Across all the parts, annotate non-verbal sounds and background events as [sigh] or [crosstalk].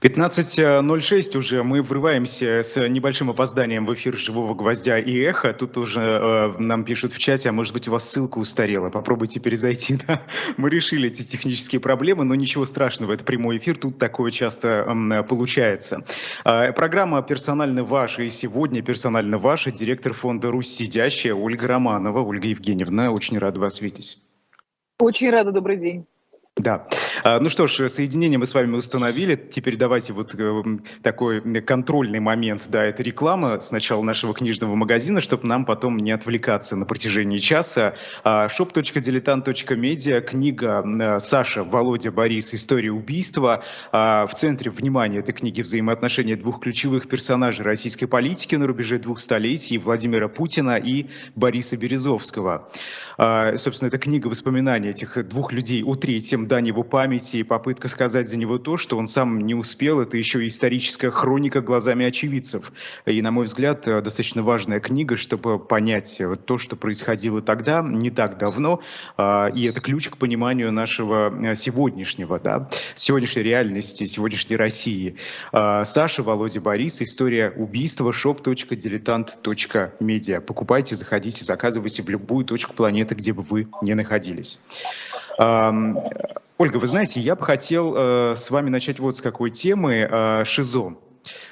15.06 уже. Мы врываемся с небольшим опозданием в эфир «Живого гвоздя» и «Эхо». Тут уже э, нам пишут в чате, а может быть у вас ссылка устарела. Попробуйте перезайти. [laughs] Да? Мы решили эти технические проблемы, но ничего страшного. Это прямой эфир, тут такое часто э, получается. Э, программа «Персонально ваша» и сегодня «Персонально ваша» директор фонда «Русь сидящая» Ольга Романова. Ольга Евгеньевна, очень рада вас видеть. Очень рада, добрый день. Да. А, ну что ж, соединение мы с вами установили. Теперь давайте вот э, такой контрольный момент. Да, это реклама сначала нашего книжного магазина, чтобы нам потом не отвлекаться на протяжении часа. А, shop.diletant.media, книга э, Саша, Володя, Борис «История убийства». А, в центре внимания этой книги взаимоотношения двух ключевых персонажей российской политики на рубеже двух столетий Владимира Путина и Бориса Березовского. Собственно, это книга воспоминаний этих двух людей о третьем дань его памяти и попытка сказать за него то, что он сам не успел. Это еще историческая хроника глазами очевидцев. И, на мой взгляд, э, достаточно важная книга, чтобы понять э, то, что происходило тогда, не так давно. А, и это ключ к пониманию нашего э, сегодняшнего, да, сегодняшней реальности, сегодняшней России. А, Саша, Володя, Борис. История убийства. shop.diletant.media. Покупайте, заходите, заказывайте в любую точку планеты, где бы вы не находились. Ольга, вы знаете, я бы хотел э, с вами начать вот с какой темы. Э, ШИЗО.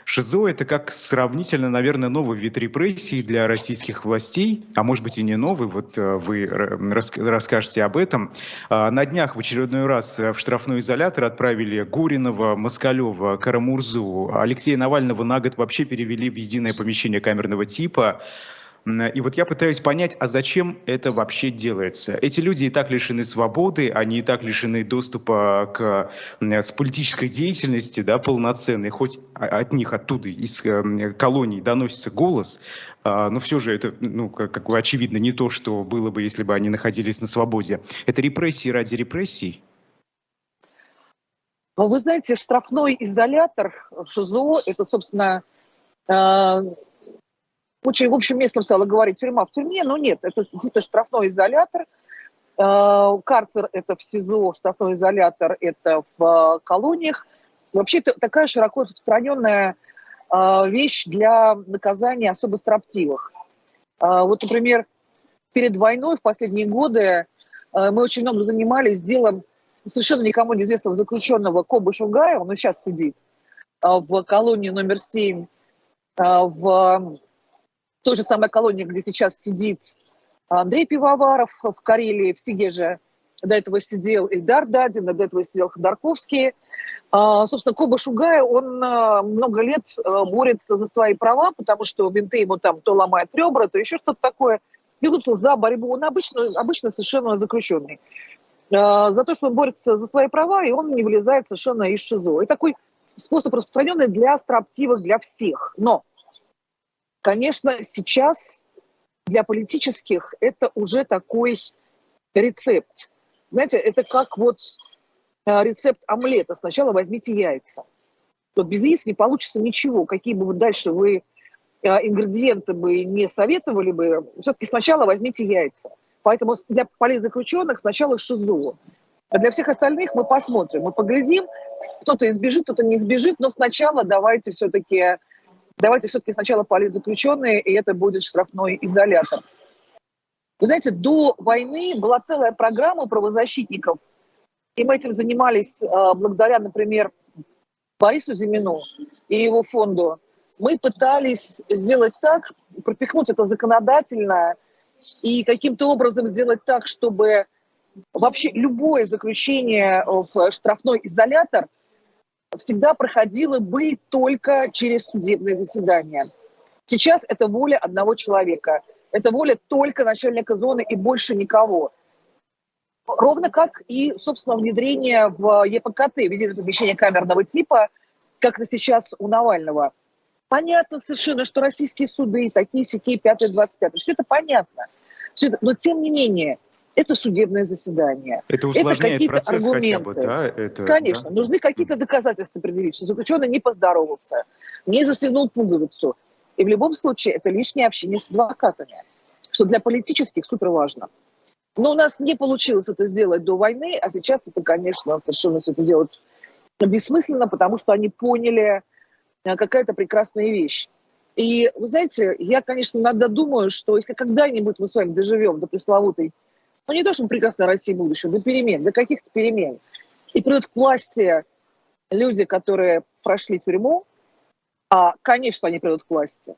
ШИЗО – это как сравнительно, наверное, новый вид репрессий для российских властей, а может быть и не новый, вот э, вы рас расскажете об этом. Э, на днях в очередной раз в штрафной изолятор отправили Гуринова, Москалева, Карамурзу. Алексея Навального на год вообще перевели в единое помещение камерного типа. И вот я пытаюсь понять, а зачем это вообще делается? Эти люди и так лишены свободы, они и так лишены доступа к с политической деятельности, да, полноценной, хоть от них оттуда, из э, колоний доносится голос, а, но все же это, ну, как, как очевидно, не то, что было бы, если бы они находились на свободе. Это репрессии ради репрессий? Вы знаете, штрафной изолятор ШИЗО, это, собственно, э, очень в общем местом стала говорить тюрьма в тюрьме, но нет, это действительно штрафной изолятор. Э, карцер – это в СИЗО, штрафной изолятор – это в э, колониях. Вообще это такая широко распространенная э, вещь для наказания особо строптивых. Вот, например, перед войной в последние годы мы очень много занимались делом совершенно никому неизвестного заключенного Коба Шугая, он сейчас сидит в колонии номер 7 в той же самой колонии, где сейчас сидит Андрей Пивоваров в Карелии, в Сигеже. До этого сидел Ильдар Дадин, до этого сидел Ходорковский. А, собственно, Коба Шугая, он а, много лет а, борется за свои права, потому что винты ему там то ломают ребра, то еще что-то такое. И тут за борьбу. Он обычно, обычно совершенно заключенный. За то, что он борется за свои права, и он не вылезает совершенно из ШИЗО. И такой способ распространенный для строптивых, для всех. Но Конечно, сейчас для политических это уже такой рецепт. Знаете, это как вот э, рецепт омлета. Сначала возьмите яйца. Вот без яиц не получится ничего. Какие бы вы дальше вы э, ингредиенты бы не советовали бы, все-таки сначала возьмите яйца. Поэтому для политзаключенных сначала ШИЗО. А для всех остальных мы посмотрим, мы поглядим, кто-то избежит, кто-то не избежит, но сначала давайте все-таки давайте все-таки сначала политзаключенные, и это будет штрафной изолятор. Вы знаете, до войны была целая программа правозащитников, и мы этим занимались э, благодаря, например, Борису Зимину и его фонду. Мы пытались сделать так, пропихнуть это законодательно и каким-то образом сделать так, чтобы вообще любое заключение в штрафной изолятор всегда проходила бы только через судебное заседание. Сейчас это воля одного человека. Это воля только начальника зоны и больше никого. Ровно как и, собственно, внедрение в ЕПКТ, единое помещение камерного типа, как это сейчас у Навального. Понятно совершенно, что российские суды, такие сякие 5 25 все это понятно. Все это, но тем не менее, это судебное заседание. Это усложняет это процесс аргументы. хотя бы, да? Это, Конечно, да? нужны какие-то доказательства предъявить, что заключенный не поздоровался, не застегнул пуговицу. И в любом случае это лишнее общение с адвокатами, что для политических супер важно. Но у нас не получилось это сделать до войны, а сейчас это, конечно, совершенно все это делать бессмысленно, потому что они поняли э, какая-то прекрасная вещь. И, вы знаете, я, конечно, иногда думаю, что если когда-нибудь мы с вами доживем до пресловутой, ну не то, что прекрасной России будущего, до перемен, до каких-то перемен, и придут к власти люди, которые прошли тюрьму, а, конечно, они придут к власти.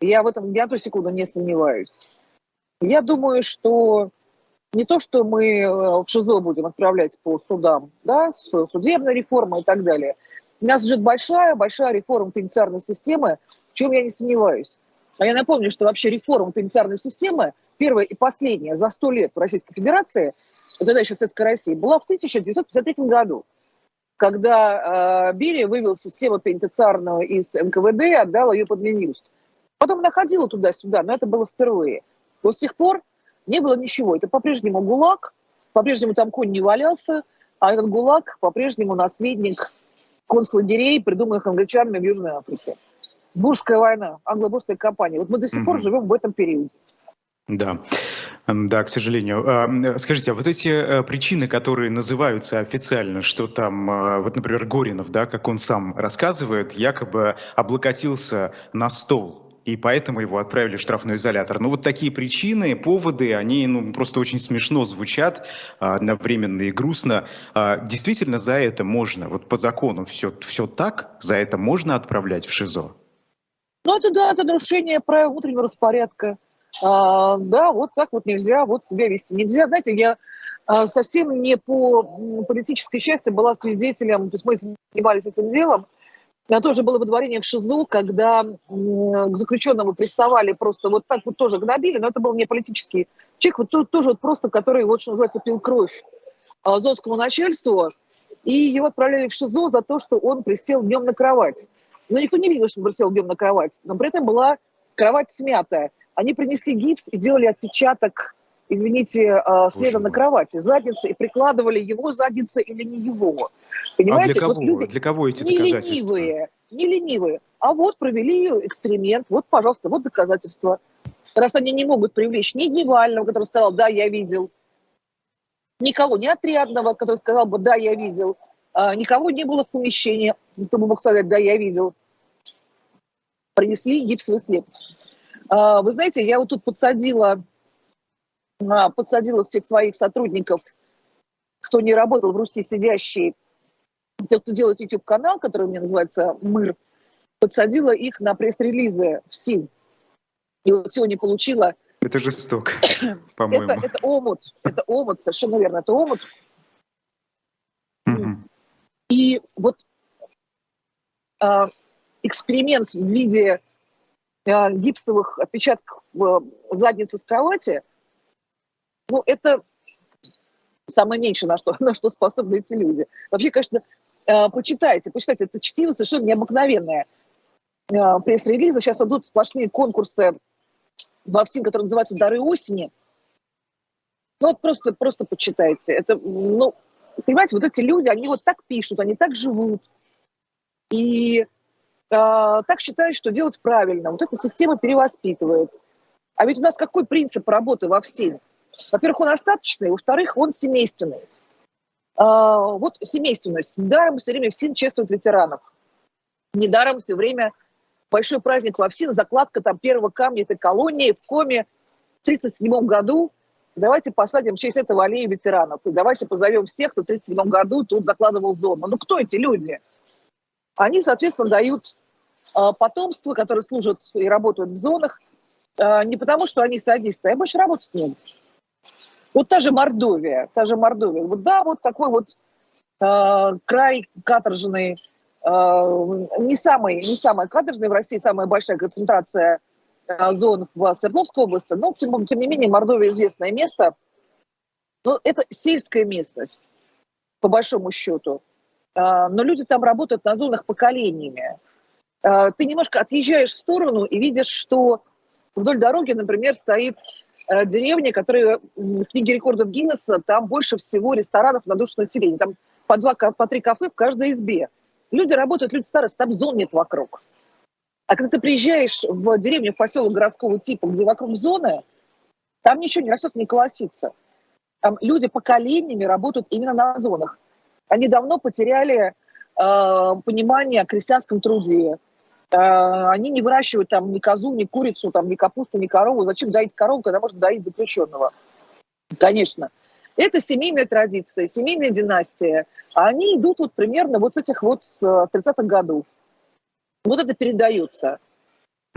Я в этом ни одну секунду не сомневаюсь. Я думаю, что не то, что мы э, в ШИЗО будем отправлять по судам, да, судебная реформа и так далее. У нас ждет большая-большая реформа пенитенциарной системы, в чем я не сомневаюсь. А я напомню, что вообще реформа пенитенциарной системы, первая и последняя за сто лет в Российской Федерации, тогда еще Советской России, была в 1953 году, когда э, Берия вывел систему пенитенциарную из НКВД и отдал ее под Минюст. Потом находила туда-сюда, но это было впервые. Вот с тех пор не было ничего. Это по-прежнему ГУЛАГ, по-прежнему там конь не валялся, а этот ГУЛАГ по-прежнему наследник концлагерей, придуманных англичанами в Южной Африке. Бурская война, англо-бурская кампания. Вот мы до сих mm-hmm. пор живем в этом периоде. Да, да, к сожалению. А, скажите, а вот эти э, причины, которые называются официально, что там, а, вот, например, Горинов, да, как он сам рассказывает, якобы облокотился на стол и поэтому его отправили в штрафной изолятор. Ну вот такие причины, поводы, они ну, просто очень смешно звучат, а, одновременно и грустно. Действительно, за это можно, вот по закону все, все так, за это можно отправлять в ШИЗО? Ну это да, это нарушение правил внутреннего распорядка. А, да, вот так вот нельзя, вот себя вести нельзя. Знаете, я а, совсем не по политической части была свидетелем, то есть мы занимались этим делом, я тоже было выдворение в ШИЗО, когда к заключенному приставали просто вот так вот тоже гнобили, но это был не политический человек, вот тоже вот просто, который, вот что называется, пил кровь а, зонскому начальству, и его отправляли в ШИЗО за то, что он присел днем на кровать. Но никто не видел, что он присел днем на кровать, но при этом была кровать смятая. Они принесли гипс и делали отпечаток, извините, а, следа на кровати, задницы, и прикладывали его задница или не его. Понимаете? А для кого? Вот люди для кого эти не доказательства? Ленивые, не ленивые. А вот провели эксперимент, вот, пожалуйста, вот доказательства. Раз они не могут привлечь ни Дневального, который сказал, да, я видел, никого, ни отрядного, который сказал бы, да, я видел, а, никого не было в помещении, кто бы мог сказать, да, я видел. Принесли гипсовый слеп. А, вы знаете, я вот тут подсадила, а, подсадила всех своих сотрудников, кто не работал в Руси, сидящие те, кто делает YouTube-канал, который у меня называется «Мыр», подсадила их на пресс-релизы в СИН. И вот сегодня получила... Это жестоко, [coughs] по-моему. Это, это омут, это омут, совершенно верно, это омут. И вот э, эксперимент в виде э, гипсовых отпечатков в заднице с кровати, ну, это самое меньшее, на что, [laughs] на что способны эти люди. Вообще, конечно, Э, почитайте, почитайте, это чтиво совершенно необыкновенное. Э, пресс-релизы, сейчас идут сплошные конкурсы во всем, который называется «Дары осени». Ну вот просто, просто почитайте. Это, ну, понимаете, вот эти люди, они вот так пишут, они так живут. И э, так считают, что делать правильно. Вот эта система перевоспитывает. А ведь у нас какой принцип работы во всем? Во-первых, он остаточный, во-вторых, он семейственный. А, вот семейственность. Недаром все время ФСИН чествует ветеранов. Недаром все время большой праздник во ФСИН, закладка там первого камня этой колонии в Коме в 1937 году. Давайте посадим в честь этого аллею ветеранов. И давайте позовем всех, кто в 1937 году тут закладывал зону. Ну кто эти люди? Они, соответственно, дают э, потомство, которое служат и работают в зонах, э, не потому что они садисты, а больше работать не вот та же Мордовия, та же Мордовия. Вот да, вот такой вот э, край каторжный, э, не самый, не самый каторжный в России, самая большая концентрация э, зон в Свердловской области, но тем, тем не менее Мордовия известное место. Но это сельская местность, по большому счету. Э, но люди там работают на зонах поколениями. Э, ты немножко отъезжаешь в сторону и видишь, что вдоль дороги, например, стоит Э, деревни, которые в книге рекордов Гиннесса, там больше всего ресторанов на душу населения. Там по два, по три кафе в каждой избе. Люди работают, люди старые, там зон нет вокруг. А когда ты приезжаешь в деревню, в поселок городского типа, где вокруг зоны, там ничего не растет, не колосится. Там люди поколениями работают именно на зонах. Они давно потеряли понимание о крестьянском труде. Они не выращивают там ни козу, ни курицу, там, ни капусту, ни корову. Зачем доить корову, когда можно доить заключенного? Конечно. Это семейная традиция, семейная династия. А они идут вот примерно вот с этих вот 30-х годов. Вот это передается.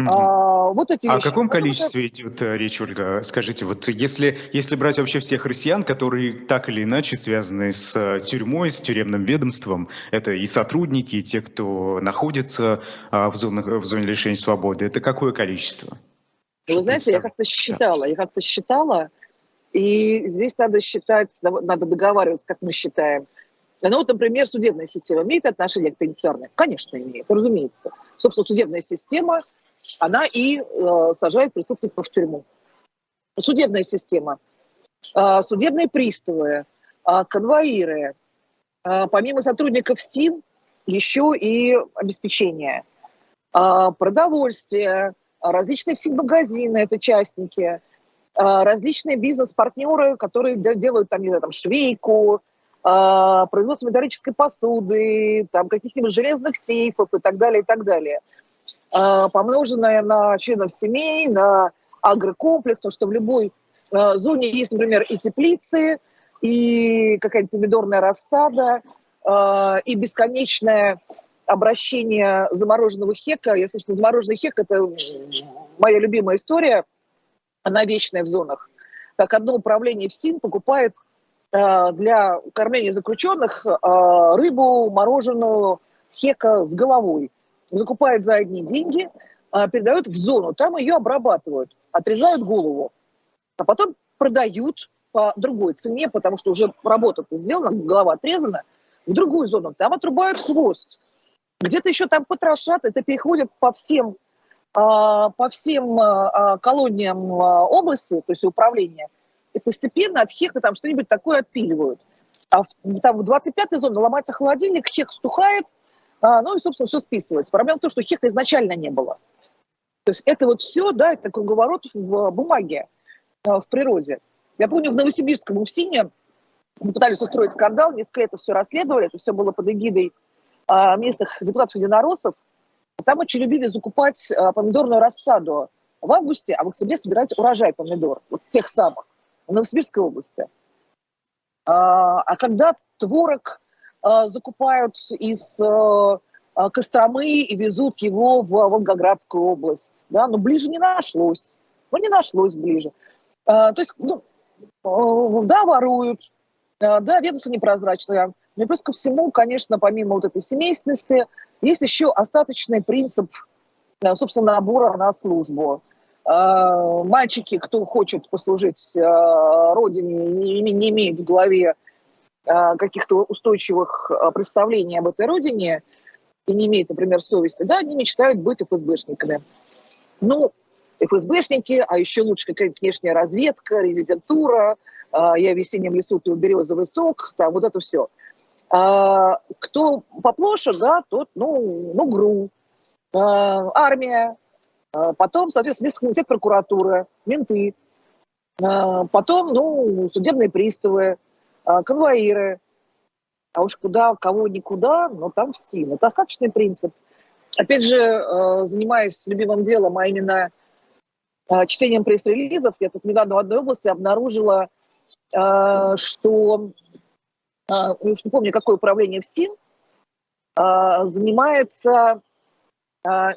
А, вот эти а вещи. о каком количестве идет э, речь, Ольга? Скажите, вот если, если брать вообще всех россиян, которые так или иначе связаны с э, тюрьмой, с тюремным ведомством, это и сотрудники, и те, кто находится а, в, зонах, в зоне лишения свободы, это какое количество? Вы знаете, я как-то считала, я как-то считала, и здесь надо считать, надо договариваться, как мы считаем. Ну вот, например, судебная система имеет отношение к пенитенциарной? Конечно, имеет, разумеется. Собственно, судебная система – она и э, сажает преступников в тюрьму. Судебная система, э, судебные приставы, э, конвоиры, э, помимо сотрудников СИН, еще и обеспечение, э, продовольствие, различные СИН-магазины, это частники, э, различные бизнес-партнеры, которые делают там, не знаю, там швейку, э, производство металлической посуды, там каких-нибудь железных сейфов и так далее, и так далее – помноженное на членов семей, на агрокомплекс, то что в любой а, зоне есть, например, и теплицы, и какая-нибудь помидорная рассада, а, и бесконечное обращение замороженного хека. Я, собственно, замороженный хек – это моя любимая история, она вечная в зонах. Так одно управление в СИН покупает для кормления заключенных рыбу, мороженую, хека с головой – закупают за одни деньги, а, передают в зону, там ее обрабатывают, отрезают голову, а потом продают по другой цене, потому что уже работа сделана, голова отрезана, в другую зону, там отрубают хвост. Где-то еще там потрошат, это переходит по всем, а, по всем а, колониям области, то есть управления, и постепенно от хека там что-нибудь такое отпиливают. А там в 25-й зоне ломается холодильник, хек стухает, ну и, собственно, все списывается. Проблема в том, что хека изначально не было. То есть это вот все, да, это круговорот в бумаге, а, в природе. Я помню, в Новосибирском УФСИНе мы пытались устроить скандал, несколько это все расследовали, это все было под эгидой а, местных депутатов-единороссов. Там очень любили закупать а, помидорную рассаду в августе, а в октябре собирать урожай помидор, вот тех самых, в Новосибирской области. А, а когда творог Э, закупают из э, э, Костромы и везут его в Волгоградскую область. Да? Но ближе не нашлось. Ну, не нашлось ближе. То есть, ну, да, воруют, да, ведомство непрозрачное. Но плюс ко всему, конечно, помимо вот этой семейственности, есть еще остаточный принцип, собственно, набора на службу. Мальчики, кто хочет послужить родине, не имеет в голове каких-то устойчивых а, представлений об этой родине и не имеет, например, совести, да, они мечтают быть ФСБшниками. Ну, ФСБшники, а еще лучше какая-нибудь внешняя разведка, резидентура, а, я в весеннем лесу, ты березовый сок, там вот это все. Кто поплоше, да, тот, ну, ну ГРУ, армия, потом, соответственно, Следственный комитет прокуратуры, менты, потом, ну, судебные приставы, а, конвоиры, а уж куда, кого никуда, но там все. Это остаточный принцип. Опять же, э, занимаясь любимым делом, а именно э, чтением пресс-релизов, я тут недавно в одной области обнаружила, что, уж не помню, какое управление в СИН, занимается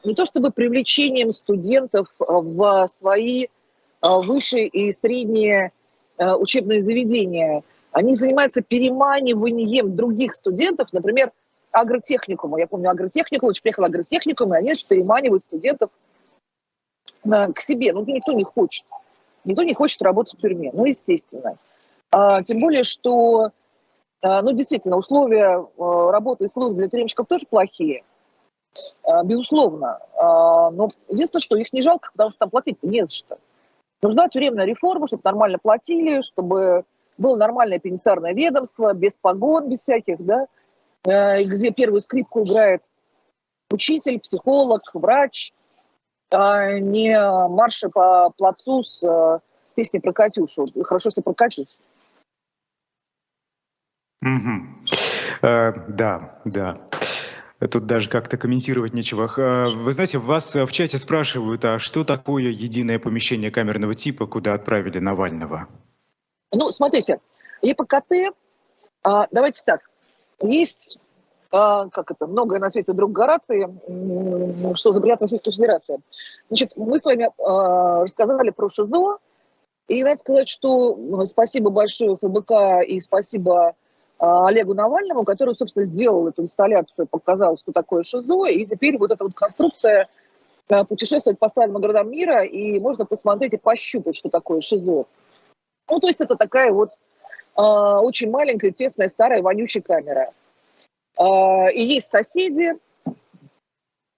не то чтобы привлечением студентов в свои высшие и средние учебные заведения – они занимаются переманиванием других студентов, например, агротехникума. Я помню агротехнику, очень приехал агротехникум, и они переманивают студентов э, к себе. Ну, никто не хочет. Никто не хочет работать в тюрьме, ну, естественно. А, тем более, что, а, ну, действительно, условия а, работы и службы для тюремщиков тоже плохие, а, безусловно. А, но единственное, что их не жалко, потому что там платить не за что. Нужна тюремная реформа, чтобы нормально платили, чтобы было нормальное пенитенциарное ведомство, без погон, без всяких, да, э, где первую скрипку играет учитель, психолог, врач, а не марши по плацу с э, песней про Катюшу. Хорошо, что про Катюшу. Угу. Э, да, да. Тут даже как-то комментировать нечего. Э, вы знаете, вас в чате спрашивают, а что такое единое помещение камерного типа, куда отправили Навального? Ну, смотрите, ЕПКТ, а, давайте так, есть а, как это, многое на свете друг Горации, что изобретает Российская Федерация. Значит, мы с вами а, рассказали про ШИЗО, и надо сказать, что ну, спасибо большое ФБК и спасибо а, Олегу Навальному, который, собственно, сделал эту инсталляцию, показал, что такое ШИЗО, и теперь вот эта вот конструкция путешествует по странам городам мира, и можно посмотреть и пощупать, что такое ШИЗО. Ну, то есть это такая вот э, очень маленькая, тесная, старая, вонючая камера. А, и есть соседи,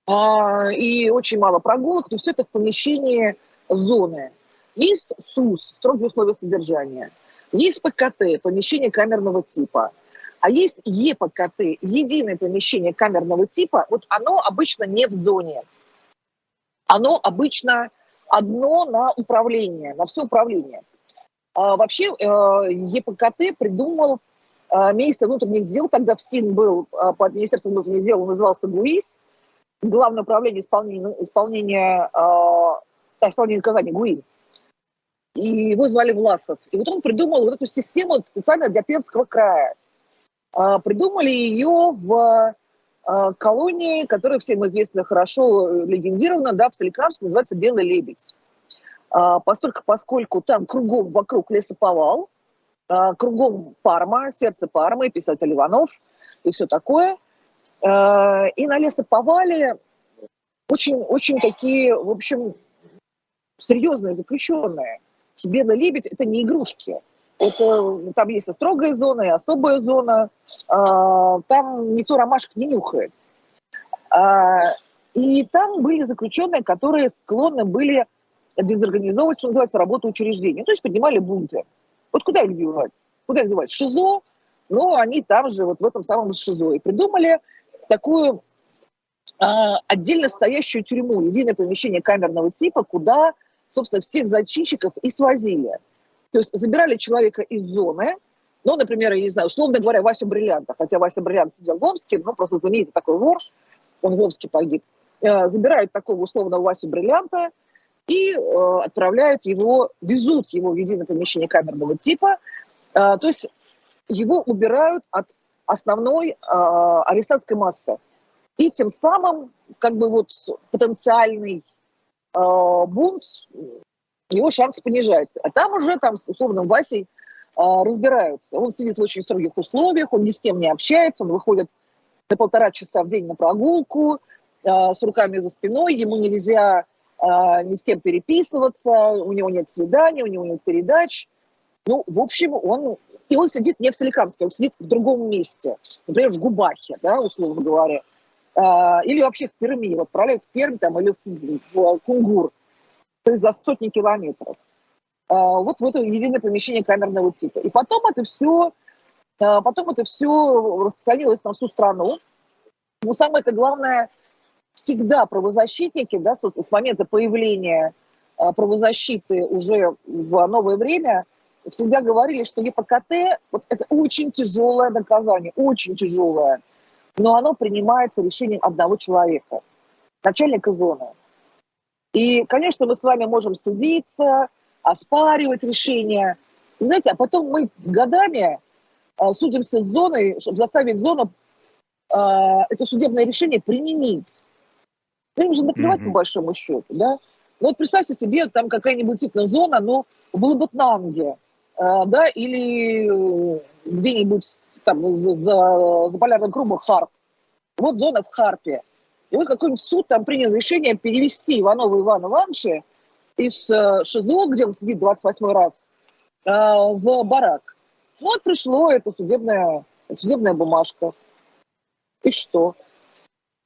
а, и очень мало прогулок, то есть это в помещении зоны. Есть СУС, строгие условия содержания. Есть ПКТ, помещение камерного типа. А есть ЕПКТ, единое помещение камерного типа. Вот оно обычно не в зоне. Оно обычно одно на управление, на все управление. А вообще э, ЕПКТ придумал а, министр внутренних дел, тогда ФСИН был а, под Министерством внутренних дел, он назывался ГУИС, Главное управление исполнения, исполнения, э, исполнения наказания ГУИ. И его звали Власов. И вот он придумал вот эту систему специально для Пермского края. Э, придумали ее в э, колонии, которая всем известна хорошо, легендирована, да, в Соликамске, называется «Белый лебедь». Э, поскольку, поскольку там кругом вокруг лесоповал, а, кругом Парма, сердце Пармы, писатель Иванов и все такое. А, и на лесоповале очень, очень такие, в общем, серьезные заключенные. Белый лебедь – это не игрушки. Это, там есть и строгая зона, и особая зона. А, там никто ромашек не нюхает. И там были заключенные, которые склонны были дезорганизовывать, что называется, работу учреждений. То есть поднимали бунты. Вот куда их девать? Куда их девать? ШИЗО, но они там же, вот в этом самом ШИЗО. И придумали такую а, отдельно стоящую тюрьму, единое помещение камерного типа, куда, собственно, всех зачинщиков и свозили. То есть забирали человека из зоны, ну, например, я не знаю, условно говоря, Васю Бриллианта, хотя Вася Бриллиант сидел в Омске, ну, просто знаменитый такой вор, он в Омске погиб. Э, забирают такого условного Васю Бриллианта, и э, отправляют его, везут его в единое помещение камерного типа, э, то есть его убирают от основной э, арестантской массы. И тем самым как бы вот потенциальный э, бунт, его шанс понижается. А там уже там с условным Васей э, разбираются. Он сидит в очень строгих условиях, он ни с кем не общается, он выходит на полтора часа в день на прогулку э, с руками за спиной, ему нельзя ни с кем переписываться, у него нет свиданий, у него нет передач. Ну, в общем, он... И он сидит не в Соликамске, он сидит в другом месте. Например, в Губахе, да, условно говоря. А, или вообще в Перми. Вот отправляют в Пермь там, или в, в Кунгур. То есть за сотни километров. А, вот в это единое помещение камерного типа. И потом это все, потом это все распространилось на всю страну. Но самое это главное – всегда правозащитники, да, с, момента появления э, правозащиты уже в новое время, всегда говорили, что ЕПКТ вот это очень тяжелое наказание, очень тяжелое, но оно принимается решением одного человека, начальника зоны. И, конечно, мы с вами можем судиться, оспаривать решения. знаете, а потом мы годами э, судимся с зоной, чтобы заставить зону э, это судебное решение применить. Да им же наплевать mm-hmm. по большому счету, да. Ну вот представьте себе, там какая-нибудь типа зона, ну, в Лабутнанге, э, да, или где-нибудь там за, за полярным кругом Харп. Вот зона в Харпе. И вот какой-нибудь суд там принял решение перевести Иванова Ивана Ивановича из э, ШИЗО, где он сидит 28 раз, э, в барак. Ну вот пришло это судебная, судебная бумажка. И что?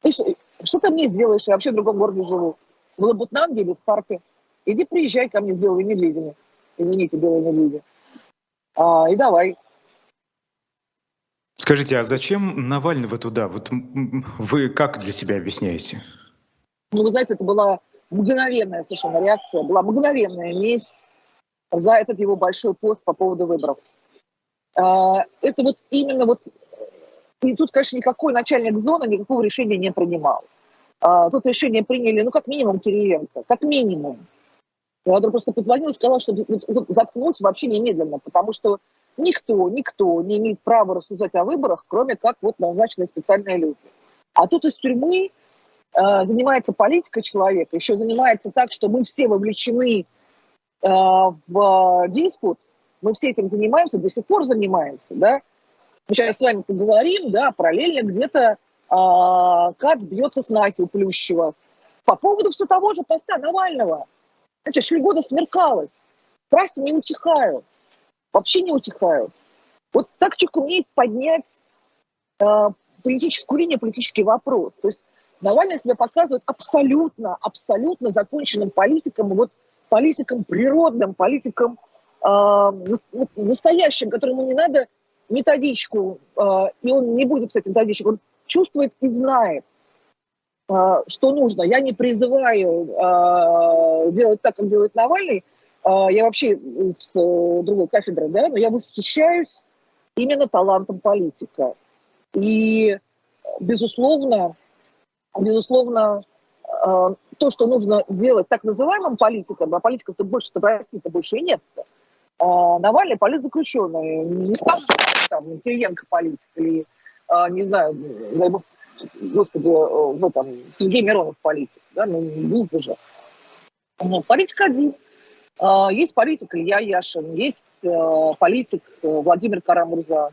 И что? Что ты мне сделаешь? Я вообще в другом городе живу. В Лабутнанге или в Фарпе. Иди приезжай ко мне с белыми медведями. Извините, белые медведи. А, и давай. Скажите, а зачем Навального туда? Вот вы как для себя объясняете? Ну, вы знаете, это была мгновенная совершенно реакция, была мгновенная месть за этот его большой пост по поводу выборов. А, это вот именно вот И тут, конечно, никакой начальник зоны никакого решения не принимал. А, тут решение приняли, ну, как минимум, Кириенко, как минимум. Я просто позвонила и сказала, что заткнуть вообще немедленно, потому что никто, никто не имеет права рассуждать о выборах, кроме как вот назначенные специальные люди. А тут из тюрьмы э, занимается политика человека, еще занимается так, что мы все вовлечены э, в диспут, мы все этим занимаемся, до сих пор занимаемся, да. Мы сейчас с вами поговорим, да, параллельно где-то э, Кац бьется с Наки у Плющева по поводу все того же поста Навального. Это шли года смеркалось. Страсти не утихают. Вообще не утихают. Вот так человек умеет поднять э, политическую линию, политический вопрос. То есть Навальный себя показывает абсолютно, абсолютно законченным политиком, вот политиком природным, политиком э, настоящим, которому не надо методичку, э, и он не будет писать методичку, он чувствует и знает, э, что нужно. Я не призываю э, делать так, как делает Навальный, я вообще с э, другой кафедры, да, но я восхищаюсь именно талантом политика. И, безусловно, безусловно, то, что нужно делать так называемым политикам, а политиков-то больше-то в России-то больше и нет. -то. А Навальный политзаключенный. Не там Кириенко политик или, а, не знаю, дай бог, господи, ну там, Сергей Миронов политик. Да, ну, был уже. Но политик один. А, есть политик Илья Яшин, есть политик Владимир Карамурза,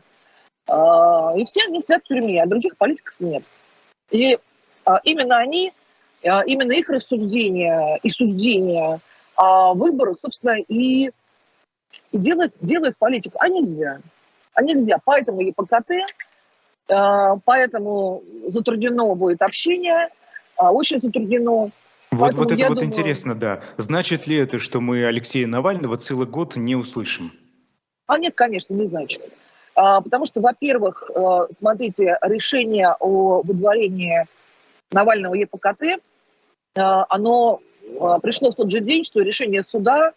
а, и все они сидят в тюрьме, а других политиков нет. И именно они, именно их рассуждения и суждения о выборах, собственно, и, и делают, делают политику. А нельзя. А нельзя. Поэтому ЕПКТ, поэтому затруднено будет общение, очень затруднено. Вот, вот это вот думаю... интересно, да. Значит ли это, что мы Алексея Навального целый год не услышим? А нет, конечно, не значит. А, потому что, во-первых, э, смотрите, решение о выдворении Навального ЕПКТ, э, оно э, пришло в тот же день, что решение суда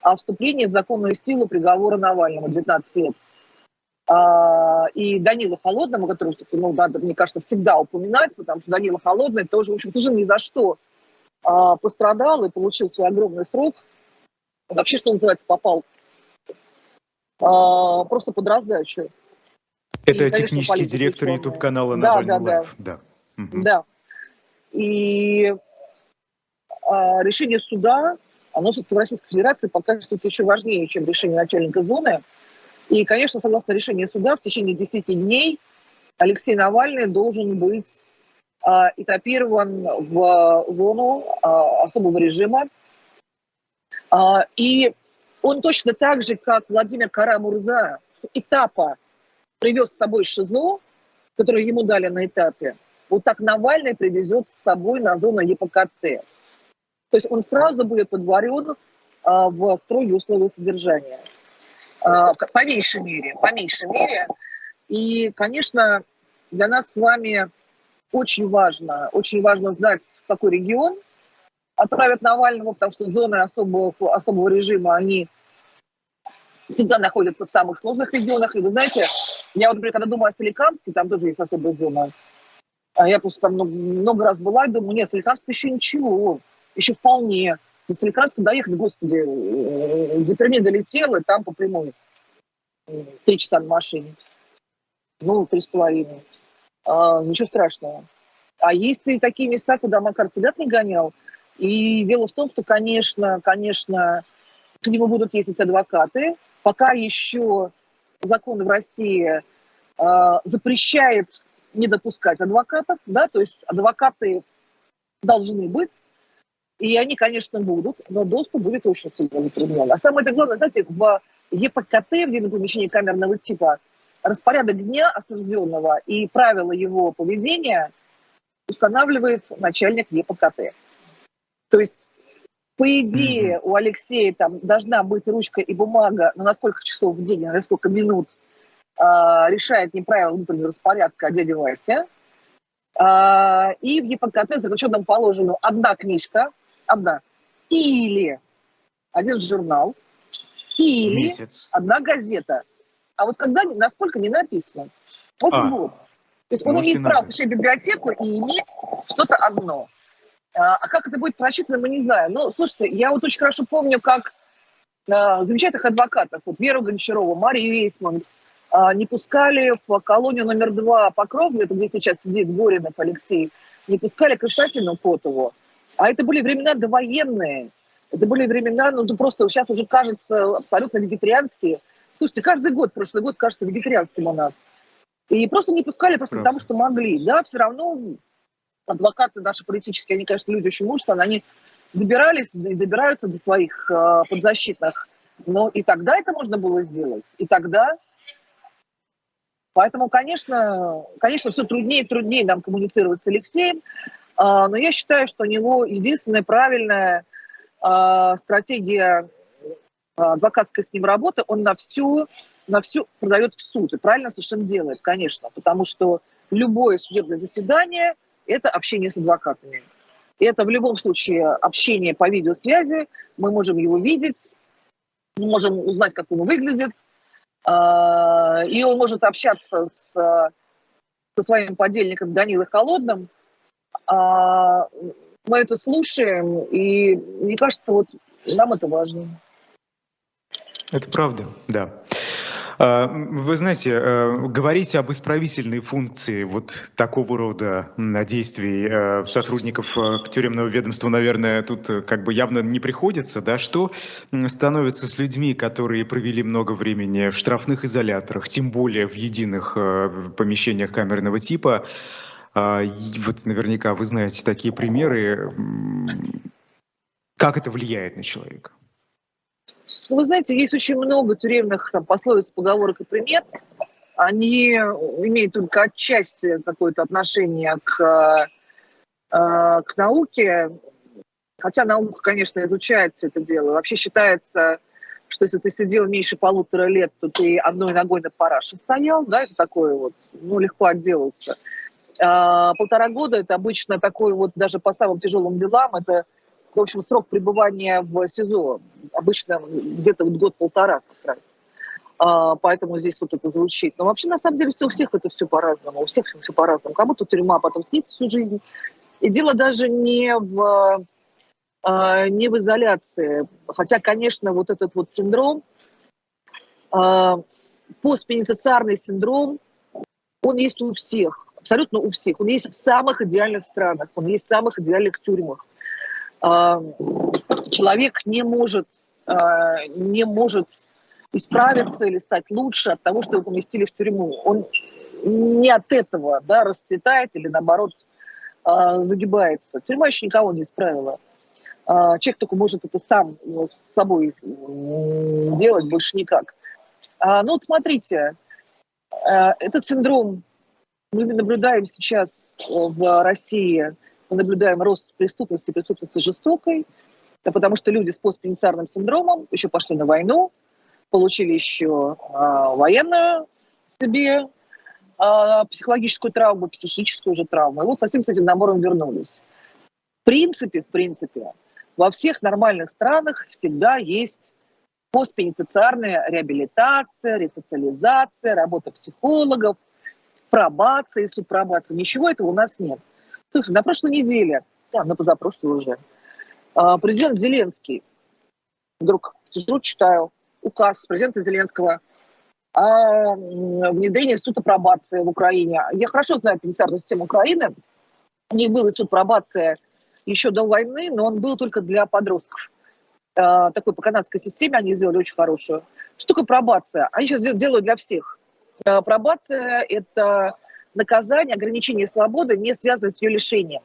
о вступлении в законную силу приговора Навального 19 лет. А, и Данила Холодному, которого, ну, надо, мне кажется, всегда упоминать, потому что Данила Холодный тоже, в общем, тоже ни за что а, пострадал и получил свой огромный срок. Вообще, что называется, попал а, просто под раздачу. Это и, технический директор YouTube-канала да, Навальный да, Live. Да, да. Угу. да. И решение суда, оно все-таки в Российской Федерации пока что еще важнее, чем решение начальника зоны. И, конечно, согласно решению суда, в течение 10 дней Алексей Навальный должен быть а, этапирован в зону а, особого режима. А, и он точно так же, как Владимир Карамурза с этапа привез с собой ШИЗО, которое ему дали на этапе, вот так Навальный привезет с собой на зону ЕПКТ. То есть он сразу будет подворен в строгие условия содержания. А, по меньшей мере, по меньшей мере. И, конечно, для нас с вами очень важно, очень важно знать, в какой регион отправят Навального, потому что зоны особого, особого режима, они всегда находятся в самых сложных регионах. И вы знаете, я вот, например, когда думаю о Соликамске, там тоже есть особая зона. А я просто там много, много раз была и думаю, нет, Соликамск еще ничего, еще вполне. До Соликамска доехать, господи, э, до Перми долетел, и там по прямой. Три часа на машине. Ну, три с половиной. А, ничего страшного. А есть и такие места, куда Макар тебя не гонял. И дело в том, что, конечно, конечно, к нему будут ездить адвокаты, пока еще закон в России э, запрещает не допускать адвокатов, да, то есть адвокаты должны быть, и они, конечно, будут, но доступ будет очень сильно затруднен. А самое главное, знаете, в ЕПКТ, в едином помещении камерного типа, распорядок дня осужденного и правила его поведения устанавливает начальник ЕПКТ. То есть по идее, у Алексея там должна быть ручка и бумага, но на сколько часов в день, на сколько минут э, решает не правила внутреннего распорядка а дядя Вася. И в ЕПКТ заключенном положению одна книжка, одна, или один журнал, или Месяц. одна газета. А вот когда, насколько не написано. Вот а. вот. То есть он имеет право посещать библиотеку и иметь что-то одно. А, а как это будет прочитано, мы не знаем. Но, слушайте, я вот очень хорошо помню, как а, замечательных адвокатов, вот Веру Гончарову, Марию Вейсман, а, не пускали в колонию номер два Покровную, это где сейчас сидит Горинов Алексей, не пускали Константину Котову. А это были времена довоенные. Это были времена, ну, просто сейчас уже кажется абсолютно вегетарианские. Слушайте, каждый год, прошлый год кажется вегетарианским у нас. И просто не пускали просто Правда. потому, что могли. Да, все равно адвокаты наши политические, они, конечно, люди очень мужественные, они добирались и добираются до своих э, подзащитных. Но и тогда это можно было сделать. И тогда. Поэтому, конечно, конечно, все труднее и труднее нам коммуницировать с Алексеем. Э, но я считаю, что у него единственная правильная э, стратегия адвокатской с ним работы, он на всю на все продает в суд. И правильно совершенно делает, конечно, потому что любое судебное заседание – это общение с адвокатами. И это в любом случае общение по видеосвязи, мы можем его видеть, можем узнать, как он выглядит, а, и он может общаться с, со своим подельником Данилой Холодным. А, мы это слушаем, и мне кажется, вот нам это важно. Это правда, да. А, вы знаете, э, говорить об исправительной функции вот такого рода действий э, сотрудников э, тюремного ведомства, наверное, тут как бы явно не приходится, да, что становится с людьми, которые провели много времени в штрафных изоляторах, тем более в единых помещениях камерного типа, вот наверняка вы знаете такие примеры, как это влияет на человека? Ну, вы знаете, есть очень много тюремных там, пословиц, поговорок и примет. Они имеют только отчасти какое-то отношение к, э, к науке. Хотя наука, конечно, изучает все это дело. Вообще считается, что если ты сидел меньше полутора лет, то ты одной ногой на параше стоял, да, это такое вот, ну, легко отделался. А, полтора года это обычно такой вот, даже по самым тяжелым делам, это в общем, срок пребывания в СИЗО обычно где-то вот год-полтора как раз. А, поэтому здесь вот это звучит. Но вообще, на самом деле, все, у всех это все по-разному. У всех все по-разному. Кому-то тюрьма потом снится всю жизнь. И дело даже не в, а, не в изоляции. Хотя, конечно, вот этот вот синдром, постпенитенциарный синдром, он есть у всех, абсолютно у всех. Он есть в самых идеальных странах, он есть в самых идеальных тюрьмах. А, человек не может, а, не может исправиться или стать лучше от того, что его поместили в тюрьму. Он не от этого да, расцветает или, наоборот, а, загибается. Тюрьма еще никого не исправила. Человек только может это сам с собой делать, больше никак. Ну вот смотрите, этот синдром мы наблюдаем сейчас в России – мы наблюдаем рост преступности, преступности жестокой, потому что люди с постпенитенциарным синдромом еще пошли на войну, получили еще э, военную себе э, психологическую травму, психическую же травму. И вот совсем с этим набором вернулись. В принципе, в принципе, во всех нормальных странах всегда есть постпенитенциарная реабилитация, ресоциализация, работа психологов, пробация, если пробация. Ничего этого у нас нет. Слушай, на прошлой неделе, да, на позапрошлой уже, а, президент Зеленский, вдруг сижу, читаю указ президента Зеленского о внедрении института пробации в Украине. Я хорошо знаю пенитенциарную систему Украины. У них был институт пробации еще до войны, но он был только для подростков. А, такой по канадской системе они сделали очень хорошую. Что такое пробация? Они сейчас делают для всех. А, пробация – это наказание, ограничение свободы не связано с ее лишением.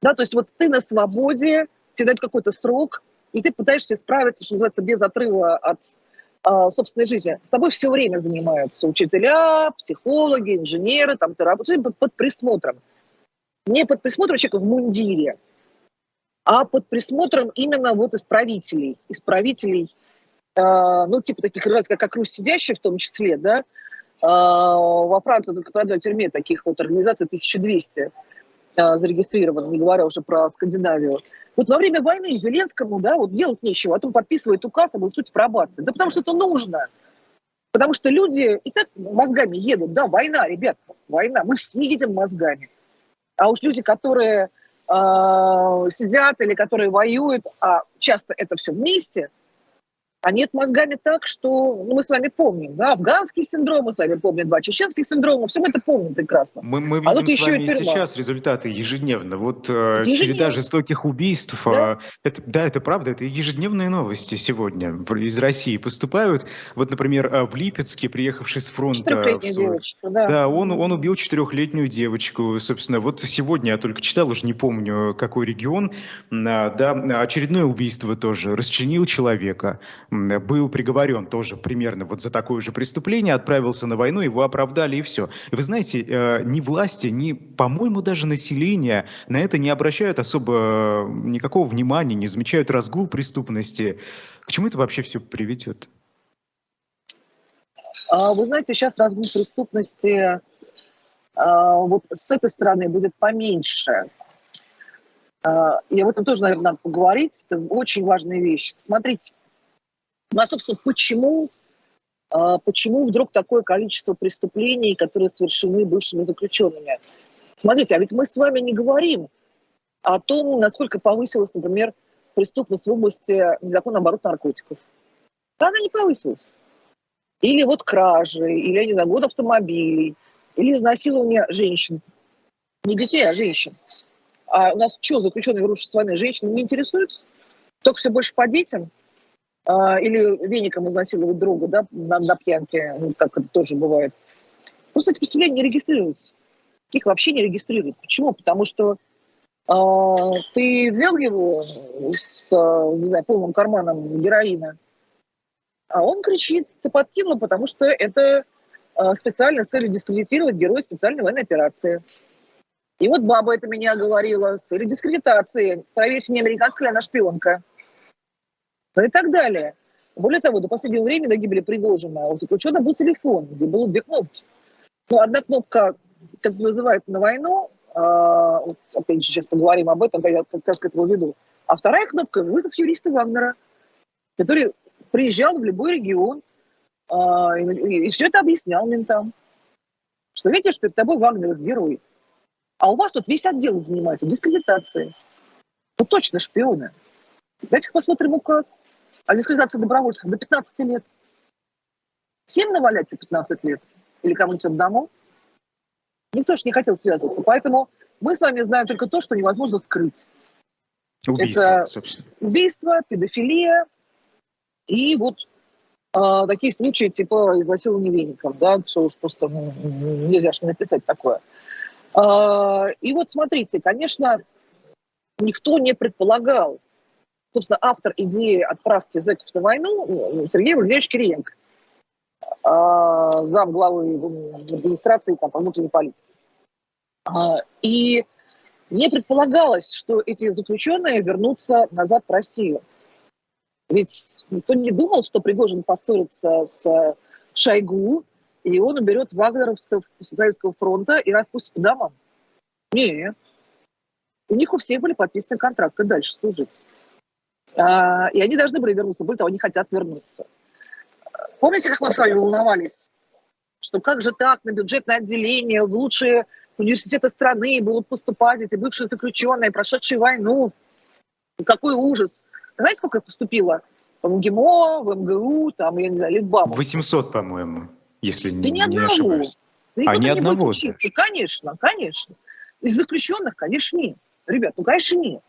Да, то есть вот ты на свободе, тебе дают какой-то срок, и ты пытаешься справиться, что называется, без отрыва от э, собственной жизни. С тобой все время занимаются учителя, психологи, инженеры, там, терапевты, под, под присмотром. Не под присмотром человека в мундире, а под присмотром именно вот исправителей. Исправителей, э, ну, типа таких, как, как Русь сидящих в том числе, да, во Франции только в одной тюрьме таких вот организаций 1200 а, зарегистрировано, не говоря уже про Скандинавию. Вот во время войны Зеленскому, да, вот делать нечего, а то подписывает указ об институте пробации. Да потому что это нужно. Потому что люди и так мозгами едут, да, война, ребят, война, мы все едем мозгами. А уж люди, которые э, сидят или которые воюют, а часто это все вместе – а нет мозгами так, что ну, мы с вами помним, да, афганский синдром, мы с вами помним два чеченских синдрома, все мы это помним прекрасно. Мы, мы а видим а с вами и сейчас результаты ежедневно. Вот э, ежедневно. череда жестоких убийств, да? Э, это, да, это правда, это ежедневные новости сегодня из России поступают. Вот, например, э, в Липецке, приехавший с фронта... В девочка, да. Да, он, он убил четырехлетнюю девочку, собственно. Вот сегодня я только читал, уже не помню, какой регион, да, очередное убийство тоже, расчленил человека был приговорен тоже примерно вот за такое же преступление, отправился на войну, его оправдали и все. И вы знаете, э, ни власти, ни, по-моему, даже население на это не обращают особо э, никакого внимания, не замечают разгул преступности. К чему это вообще все приведет? А, вы знаете, сейчас разгул преступности а, вот с этой стороны будет поменьше. А, и об этом тоже, наверное, надо поговорить. Это очень важная вещь. Смотрите, ну а, собственно, почему, а, почему вдруг такое количество преступлений, которые совершены бывшими заключенными? Смотрите, а ведь мы с вами не говорим о том, насколько повысилась, например, преступность в области незаконного оборота наркотиков. Она не повысилась. Или вот кражи, или, я не знаю, год автомобилей, или изнасилование женщин. Не детей, а женщин. А у нас что, заключенные в рушатся войны, женщины не интересуются? Только все больше по детям? А, или веником изнасиловать друга, да, на, на пьянке, ну, как это тоже бывает. Просто эти преступления не регистрируются. Их вообще не регистрируют. Почему? Потому что э, ты взял его с, не знаю, полным карманом героина, а он кричит, ты подкинул, потому что это э, специально с целью дискредитировать героя специальной военной операции. И вот баба это меня говорила, с целью дискредитации. Проверьте, не американская, она шпионка ну и так далее. Более того, до последнего времени до гибели Пригожина у заключенного был телефон, где было две кнопки. Ну, одна кнопка, как вызывает на войну, а, вот, опять же, сейчас поговорим об этом, я как раз к этому веду. А вторая кнопка – вызов юриста Вагнера, который приезжал в любой регион а, и, и, и все это объяснял ментам. Что видишь, перед тобой Вагнер герой. А у вас тут весь отдел занимается дискредитацией. Ну точно шпионы. Давайте посмотрим указ о дискредитации добровольцев до 15 лет. Всем навалять по 15 лет? Или кому-нибудь одному? Никто же не хотел связываться. Поэтому мы с вами знаем только то, что невозможно скрыть. Убийство, Это собственно. Убийство, педофилия и вот э, такие случаи типа изнасилования веником, да, что уж просто ну, нельзя же написать такое. Э, и вот смотрите, конечно, никто не предполагал, собственно, автор идеи отправки зэков на войну ну, Сергей Владимирович Кириенко, а, зам главы администрации там, по внутренней политике. А, и не предполагалось, что эти заключенные вернутся назад в Россию. Ведь никто не думал, что Пригожин поссорится с Шойгу, и он уберет вагнеровцев с Украинского фронта и распустит по домам. Нет. У них у всех были подписаны контракты дальше служить. А, и они должны были вернуться, более того, они хотят вернуться. Помните, как мы с вами волновались, что как же так, на бюджетное отделение, в лучшие университеты страны будут поступать эти бывшие заключенные, прошедшие войну. Какой ужас. Знаете, сколько их поступило? В МГИМО, в МГУ, там, я не знаю, Литбам. 800, по-моему, если да не, не, одного. ошибаюсь. Да а, ни одного. Конечно, конечно. Из заключенных, конечно, нет. Ребят, ну, конечно, нет.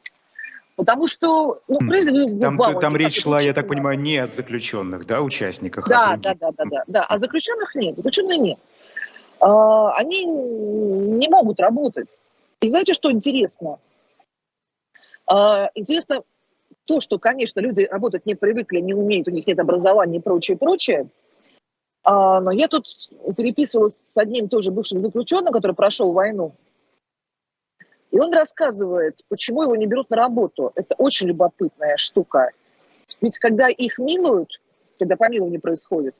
Потому что, ну, призывы там, там речь шла, я так понимаю, не о заключенных, да, участниках? Да, а да, да, да, да, да. А заключенных нет, заключенных нет. А, они не могут работать. И знаете, что интересно? А, интересно то, что, конечно, люди работать не привыкли, не умеют, у них нет образования и прочее, прочее. А, но я тут переписывалась с одним тоже бывшим заключенным, который прошел войну. И он рассказывает, почему его не берут на работу. Это очень любопытная штука. Ведь когда их милуют, когда помилование происходит,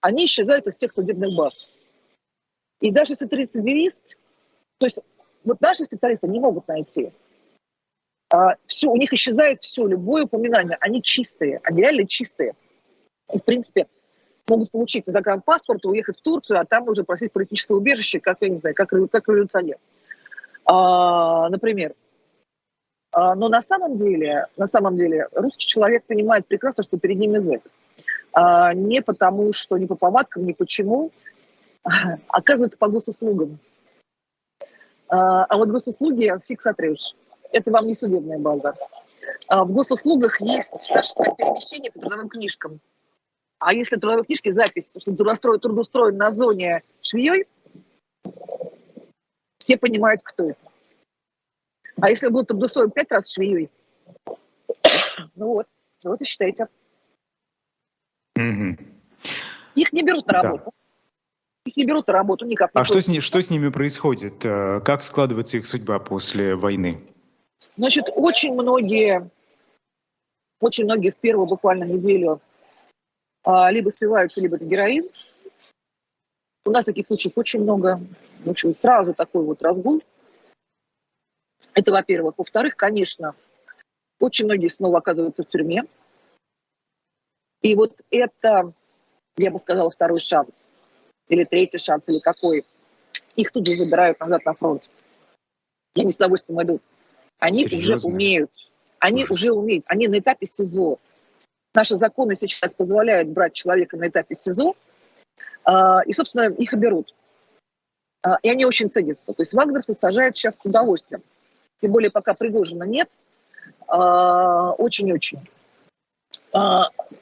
они исчезают из всех судебных баз. И даже если ты рецидивист, то есть вот наши специалисты не могут найти. А, все, у них исчезает все, любое упоминание. Они чистые, они реально чистые. И, в принципе, могут получить на паспорт, уехать в Турцию, а там уже просить политическое убежище, как, я не знаю, как, как революционер. А, например. А, но на самом деле, на самом деле, русский человек понимает прекрасно, что перед ним язык. А, не потому, что не по повадкам, не почему, оказывается, по госуслугам. А, вот госуслуги фиг сотрешь. Это вам не судебная база. В госуслугах есть Саша, перемещение по трудовым книжкам. А если в трудовой книжке запись, что трудоустроен на зоне швеей, все понимают, кто это. А если был трудоустроен пять раз швеей, [coughs] ну вот, вот и считайте. Угу. Их не берут на работу. Да. Их не берут на работу никак. а что с, ними, что с ними происходит? Э, как складывается их судьба после войны? Значит, очень многие, очень многие в первую буквально неделю а, либо спиваются, либо это героин. У нас таких случаев очень много. В общем, сразу такой вот разгул. Это, во-первых. Во-вторых, конечно, очень многие снова оказываются в тюрьме. И вот это, я бы сказала, второй шанс. Или третий шанс, или какой. Их тут же забирают назад на фронт. И они с удовольствием идут. Они Серьезно? уже умеют. Они Ужас. уже умеют. Они на этапе СИЗО. Наши законы сейчас позволяют брать человека на этапе СИЗО, и, собственно, их и. А, и они очень ценятся. То есть Вагнер сажают сейчас с удовольствием. Тем более, пока Пригожина нет, а, очень-очень.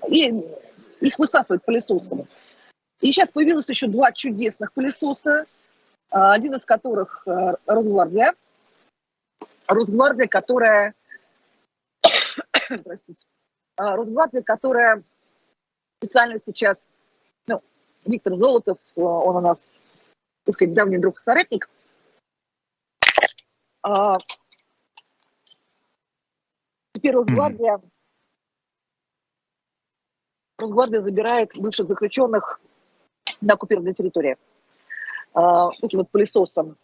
И их высасывают пылесосом. И сейчас появилось еще два чудесных пылесоса, один из которых Росгвардия, Росгвардия, которая, [coughs] простите, а, Росгвардия, которая специально сейчас, Виктор Золотов, э, он у нас, так сказать, давний друг и соратник, а, теперь Росгвардия, mm-hmm. Росгвардия забирает бывших заключенных на оккупированной территории а, таким вот пылесосом.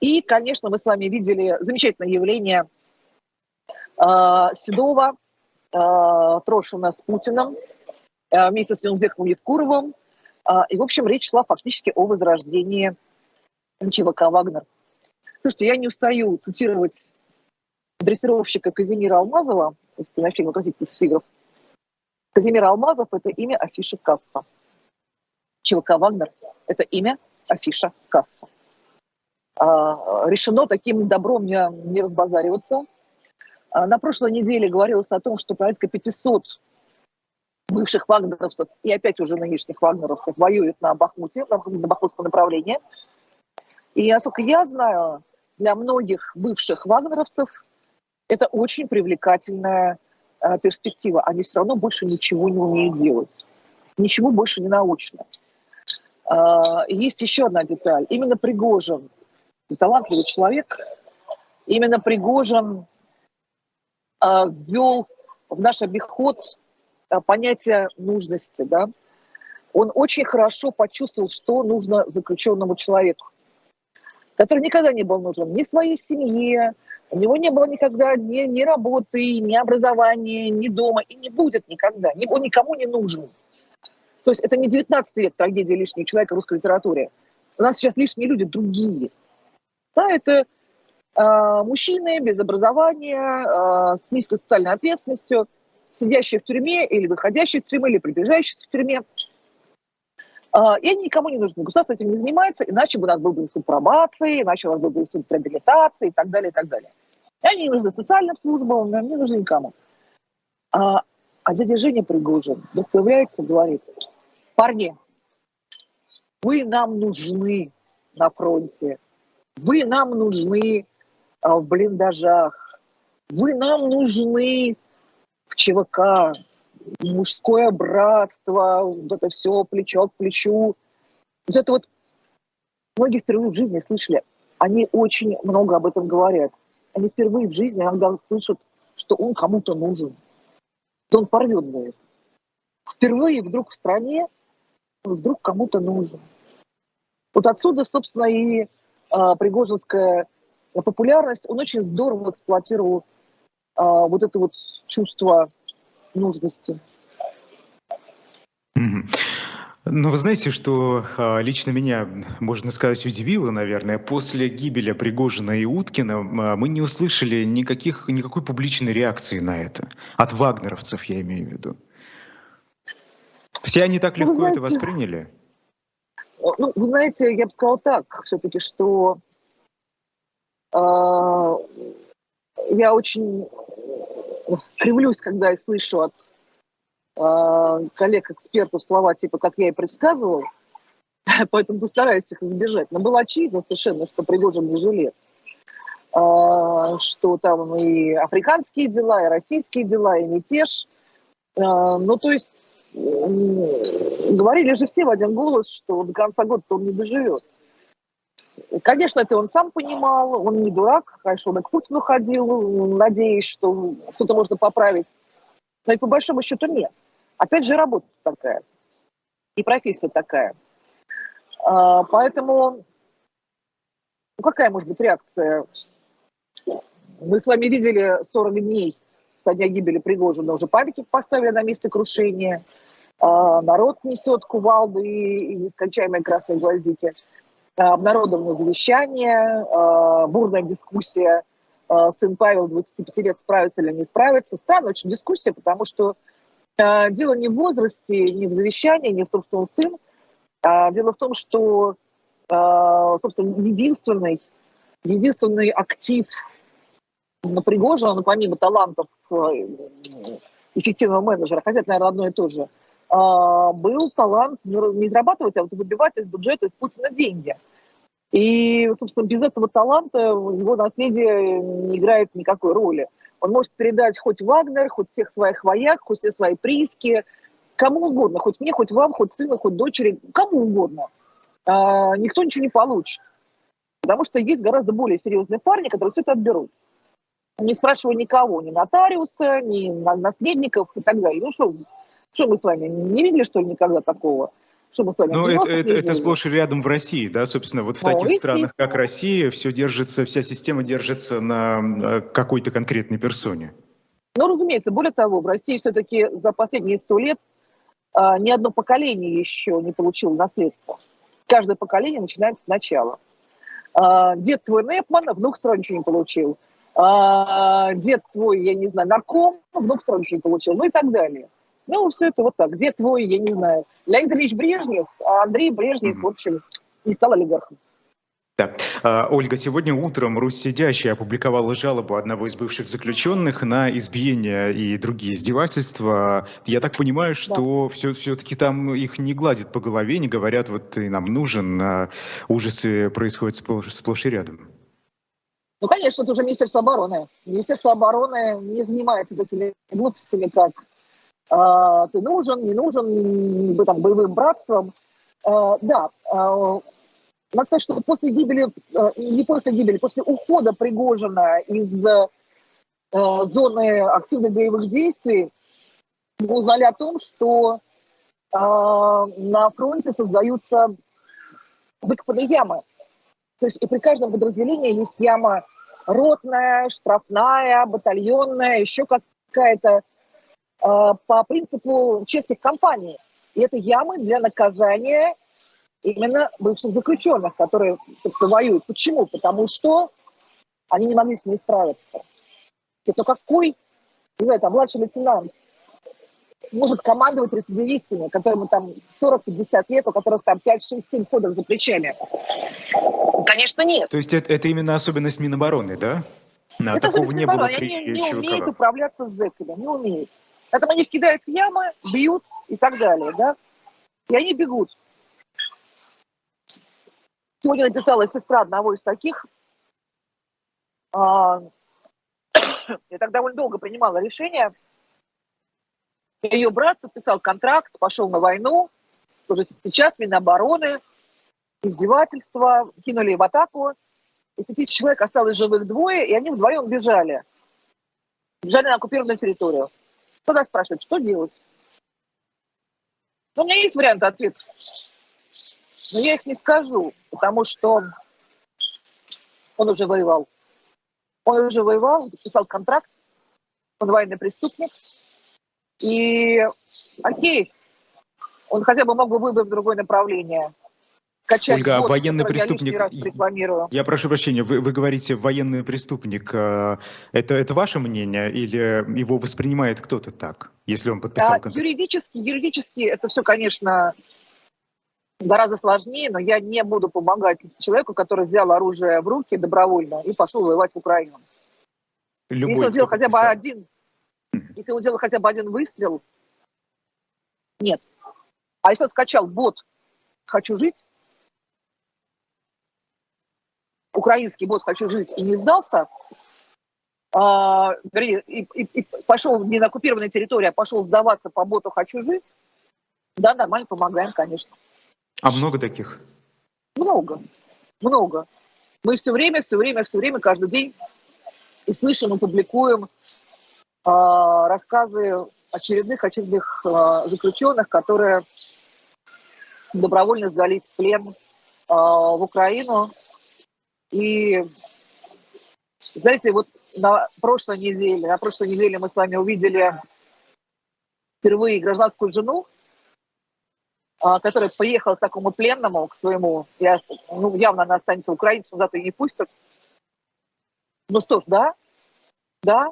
И, конечно, мы с вами видели замечательное явление э, Седова, э, Трошина с Путиным, вместе с Юнбековым Евкуровым. Э, и, в общем, речь шла фактически о возрождении ЧВК «Вагнер». Слушайте, я не устаю цитировать дрессировщика Казимира Алмазова из кинофильма «Краситель тигров». Казимир Алмазов – это имя афиши касса. ЧВК «Вагнер» – это имя афиша касса. А, решено таким добром не, не разбазариваться. А, на прошлой неделе говорилось о том, что порядка 500 бывших вагнеровцев и опять уже нынешних вагнеровцев воюют на Бахмуте, на, Бахмутском направлении. И, насколько я знаю, для многих бывших вагнеровцев это очень привлекательная э, перспектива. Они все равно больше ничего не умеют делать. Ничего больше не научно. Э, есть еще одна деталь. Именно Пригожин талантливый человек. Именно Пригожин э, ввел в наш обиход э, понятие нужности. Да? Он очень хорошо почувствовал, что нужно заключенному человеку, который никогда не был нужен ни своей семье, у него не было никогда ни, ни работы, ни образования, ни дома, и не будет никогда. Он никому не нужен. То есть это не 19 век трагедия лишнего человека в русской литературе. У нас сейчас лишние люди другие. Да, это э, мужчины без образования, э, с низкой социальной ответственностью, сидящие в тюрьме или выходящие в тюрьму, или приближающиеся в тюрьме. Э, и они никому не нужны. Государство этим не занимается, иначе бы у нас был бы институт пробации, иначе у нас был бы институт реабилитации и так далее, и так далее. И они не нужны социальным службам, не нужны никому. А, а дядя Женя Пригожин вдруг появляется и говорит, парни, вы нам нужны на фронте, вы нам нужны а, в блиндажах, вы нам нужны ЧВК, мужское братство, вот это все плечо к плечу. Вот это вот многие впервые в жизни слышали. Они очень много об этом говорят. Они впервые в жизни иногда слышат, что он кому-то нужен. что он порвет это. Впервые вдруг в стране вдруг кому-то нужен. Вот отсюда, собственно, и а, пригожинская популярность, он очень здорово эксплуатировал а, вот это вот чувство нужности. Ну Ну, вы знаете, что а, лично меня, можно сказать, удивило, наверное, после гибели Пригожина и Уткина а, мы не услышали никаких, никакой публичной реакции на это. От вагнеровцев, я имею в виду. Все они так легко знаете, это восприняли? Ну, вы знаете, я бы сказала так, все-таки, что э, я очень кривлюсь, когда я слышу от э, коллег-экспертов слова типа, как я и предсказывал, [laughs] поэтому постараюсь их избежать. Но было очевидно совершенно, что Пригожин не жилец. Э, что там и африканские дела, и российские дела, и мятеж. Э, ну, то есть говорили же все в один голос, что до конца года он не доживет. Конечно, это он сам понимал, он не дурак, конечно, он и к Путину ходил, надеясь, что что-то можно поправить. Но и по большому счету нет. Опять же, работа такая. И профессия такая. А, поэтому, ну какая может быть реакция? Мы с вами видели 40 дней со дня гибели Пригожина, уже памятник поставили на место крушения. А, народ несет кувалды и нескончаемые красные гвоздики. А, обнародовано завещание, бурная дискуссия – Э, сын Павел 25 лет справится или не справится. Странная очень дискуссия, потому что э, дело не в возрасте, не в завещании, не в том, что он сын. А дело в том, что, э, собственно, единственный, единственный актив на Пригожина, ну, помимо талантов эффективного менеджера, хотя это, наверное, одно и то же, был талант не зарабатывать, а вот выбивать из бюджета из Путина деньги – и, собственно, без этого таланта его наследие не играет никакой роли. Он может передать хоть Вагнер, хоть всех своих вояк, хоть все свои прииски, кому угодно, хоть мне, хоть вам, хоть сыну, хоть дочери, кому угодно. А, никто ничего не получит. Потому что есть гораздо более серьезные парни, которые все это отберут. Не спрашивая никого, ни нотариуса, ни наследников и так далее. Ну что, что мы с вами не видели, что ли, никогда такого? чтобы с вами Ну, это, это, это сплошь и рядом в России, да, собственно, вот в ну, таких странах, как Россия, все держится, вся система держится на какой-то конкретной персоне. Ну, разумеется, более того, в России все-таки за последние сто лет а, ни одно поколение еще не получило наследство. Каждое поколение начинает сначала. А, дед твой Непман, внук сразу ничего не получил. А, дед твой, я не знаю, нарком, внук сразу ничего не получил, ну и так далее. Ну, все это вот так. Где твой, я не знаю, Леонид Ильич Брежнев, а Андрей Брежнев, mm-hmm. в общем, не стал олигархом. Да. А, Ольга, сегодня утром Русь Сидящая опубликовала жалобу одного из бывших заключенных на избиение и другие издевательства. Я так понимаю, что да. все, все-таки там их не гладят по голове, не говорят, вот ты нам нужен, а ужасы происходят сплошь, сплошь и рядом. Ну, конечно, это уже Министерство обороны. Министерство обороны не занимается такими глупостями, как а, ты нужен, не нужен, там, боевым братством. А, да, а, надо сказать, что после гибели, не после гибели, после ухода Пригожина из зоны активных боевых действий, мы узнали о том, что на фронте создаются выкопанные ямы. То есть и при каждом подразделении есть яма ротная, штрафная, батальонная, еще какая-то по принципу честных компаний. И это ямы для наказания именно бывших заключенных, которые собственно, воюют. Почему? Потому что они не могли с ними справиться. Это какой, не знаю, там, младший лейтенант может командовать рецидивистами, которым там 40-50 лет, у которых там 5-6-7 ходов за плечами? Конечно, нет. То есть это, это именно особенность Минобороны, да? На, это такого не было при Они не, не умеют управляться с зэками, не умеют. Поэтому они кидают в ямы, бьют и так далее, да. И они бегут. Сегодня написала сестра одного из таких. А, [coughs] я так довольно долго принимала решение. Ее брат подписал контракт, пошел на войну. Уже сейчас Минобороны, издевательства, кинули в атаку. Из пяти человек осталось живых двое, и они вдвоем бежали. Бежали на оккупированную территорию. Тогда спрашивают, что делать? Ну, у меня есть варианты ответа. Но я их не скажу, потому что он уже воевал. Он уже воевал, подписал контракт, он военный преступник. И окей, Он хотя бы мог бы выбрать другое направление. Качать Ольга, бот, военный преступник, я, я прошу прощения, вы, вы говорите военный преступник. Э, это, это ваше мнение или его воспринимает кто-то так, если он подписал а, контракт? Юридически, юридически это все, конечно, гораздо сложнее, но я не буду помогать человеку, который взял оружие в руки добровольно и пошел воевать в Украину. Любой, если он сделал хотя бы один, если он сделал хотя бы один выстрел, нет. А если он скачал бот «Хочу жить», украинский бот «Хочу жить» и не сдался, а, вернее, и, и, и пошел не на оккупированной территории, а пошел сдаваться по боту «Хочу жить», да, нормально помогаем, конечно. А много таких? Много, много. Мы все время, все время, все время, каждый день и слышим и публикуем э, рассказы очередных очередных э, заключенных, которые добровольно сдались в плен э, в Украину. И знаете, вот на прошлой неделе, на прошлой неделе мы с вами увидели впервые гражданскую жену а, который приехал к такому пленному, к своему, я, ну, явно она останется украинцем, зато и не пустят. Ну что ж, да, да,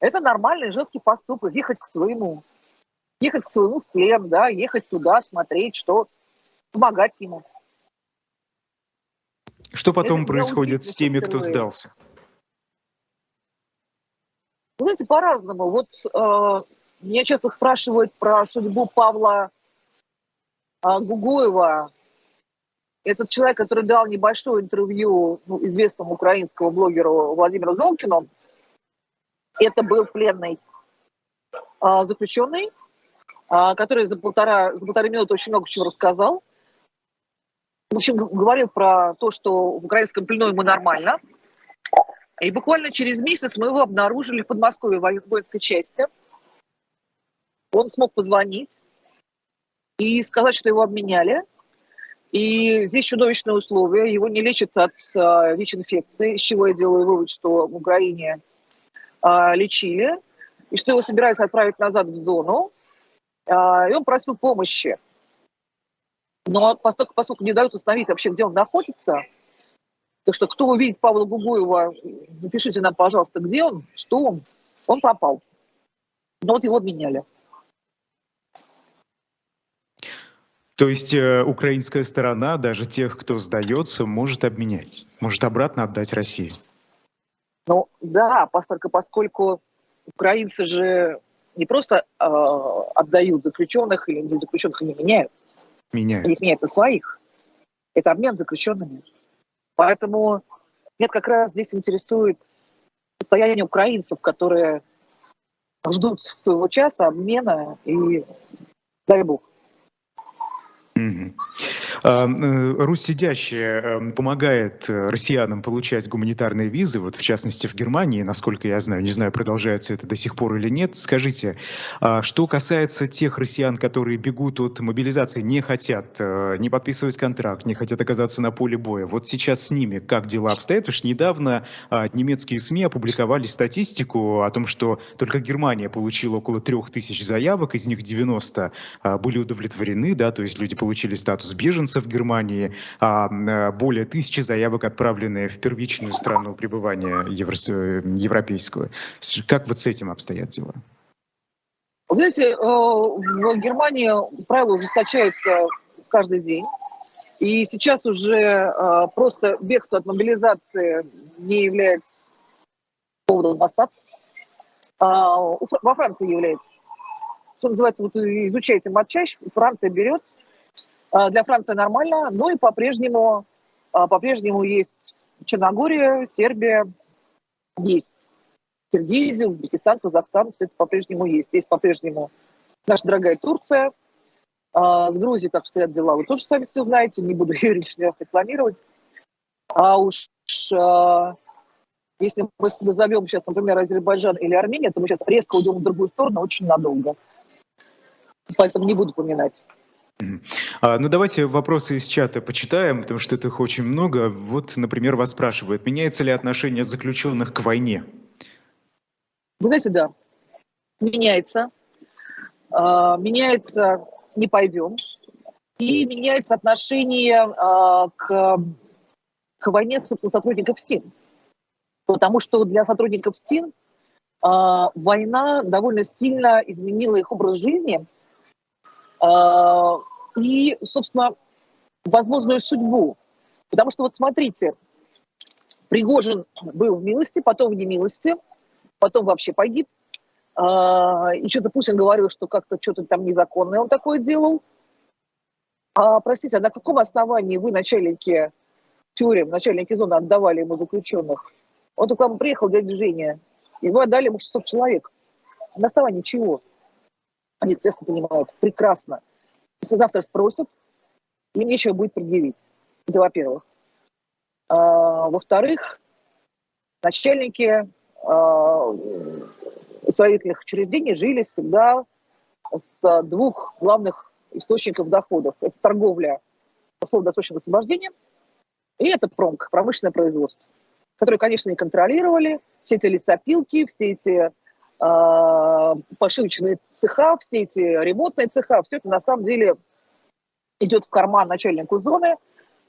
это нормальный женский поступок, ехать к своему, ехать к своему в плен, да, ехать туда, смотреть, что, помогать ему. Что потом это происходит с теми, кто сдался? Знаете, по-разному. Вот э, меня часто спрашивают про судьбу Павла а Гугуева, этот человек, который дал небольшое интервью ну, известному украинскому блогеру Владимиру Золкину, это был пленный а, заключенный, а, который за полтора, за полторы минуты очень много чего рассказал. В общем, говорил про то, что в украинском плену ему нормально. И буквально через месяц мы его обнаружили в Подмосковье в воинской части. Он смог позвонить, и сказать, что его обменяли. И здесь чудовищные условия. Его не лечат от э, ВИЧ-инфекции, из чего я делаю вывод, что в Украине э, лечили, и что его собираются отправить назад в зону. Э, и он просил помощи. Но поскольку, поскольку не дают установить вообще, где он находится, так что кто увидит Павла Гугуева, напишите нам, пожалуйста, где он, что он. Он пропал. Но вот его обменяли. То есть э, украинская сторона, даже тех, кто сдается, может обменять, может обратно отдать России. Ну да, поскольку, поскольку украинцы же не просто э, отдают заключенных или не заключенных, они меняют. Меняют. Они меняют на своих. Это обмен заключенными. Поэтому меня как раз здесь интересует состояние украинцев, которые ждут своего часа обмена и дай бог. Mm-hmm. А, э, Русь сидящая эм, помогает э, россиянам получать гуманитарные визы, вот в частности в Германии, насколько я знаю, не знаю, продолжается это до сих пор или нет. Скажите, а что касается тех россиян, которые бегут от мобилизации, не хотят э, не подписывать контракт, не хотят оказаться на поле боя, вот сейчас с ними как дела обстоят? Что недавно а, немецкие СМИ опубликовали статистику о том, что только Германия получила около трех тысяч заявок, из них 90 были удовлетворены, да, то есть люди получили статус беженцев, беженцев в Германии, а э, более тысячи заявок отправлены в первичную страну пребывания евро европейского. Как вот с этим обстоят дела? Вы знаете, э, в Германии правила ужесточаются каждый день. И сейчас уже э, просто бегство от мобилизации не является поводом остаться. А, во Франции является. Что называется, вот изучайте матчач, Франция берет для Франции нормально, но и по-прежнему, а, по-прежнему есть Черногория, Сербия, есть Киргизия, Узбекистан, Казахстан, все это по-прежнему есть. Есть по-прежнему наша дорогая Турция. А, с Грузией, как стоят дела, вы тоже сами все знаете, не буду [laughs] ее лишний раз рекламировать. А уж если мы назовем сейчас, например, Азербайджан или Армения, то мы сейчас резко уйдем в другую сторону очень надолго. Поэтому не буду поминать. А, ну, давайте вопросы из чата почитаем, потому что их очень много. Вот, например, вас спрашивают, меняется ли отношение заключенных к войне? Вы знаете, да, меняется. А, меняется не пойдем. И меняется отношение э, к, к войне, собственно, сотрудников СИН. Потому что для сотрудников СИН война довольно сильно изменила их образ жизни и, собственно, возможную судьбу. Потому что вот смотрите, Пригожин был в милости, потом в немилости, потом вообще погиб. А, и что-то Путин говорил, что как-то что-то там незаконное он такое делал. А, простите, а на каком основании вы, начальники тюрем, начальники зоны, отдавали ему заключенных? Он только вам приехал, дядя Женя, и вы отдали ему 600 человек. На основании чего? Они прекрасно понимают, прекрасно. Если завтра спросят, им нечего будет предъявить. Это во-первых. А, во-вторых, начальники а, исправительных учреждений жили всегда с двух главных источников доходов. Это торговля условно-досрочного освобождения и это промк, промышленное производство, которое, конечно, не контролировали. Все эти лесопилки, все эти пошивочные цеха, все эти ремонтные цеха, все это на самом деле идет в карман начальнику зоны,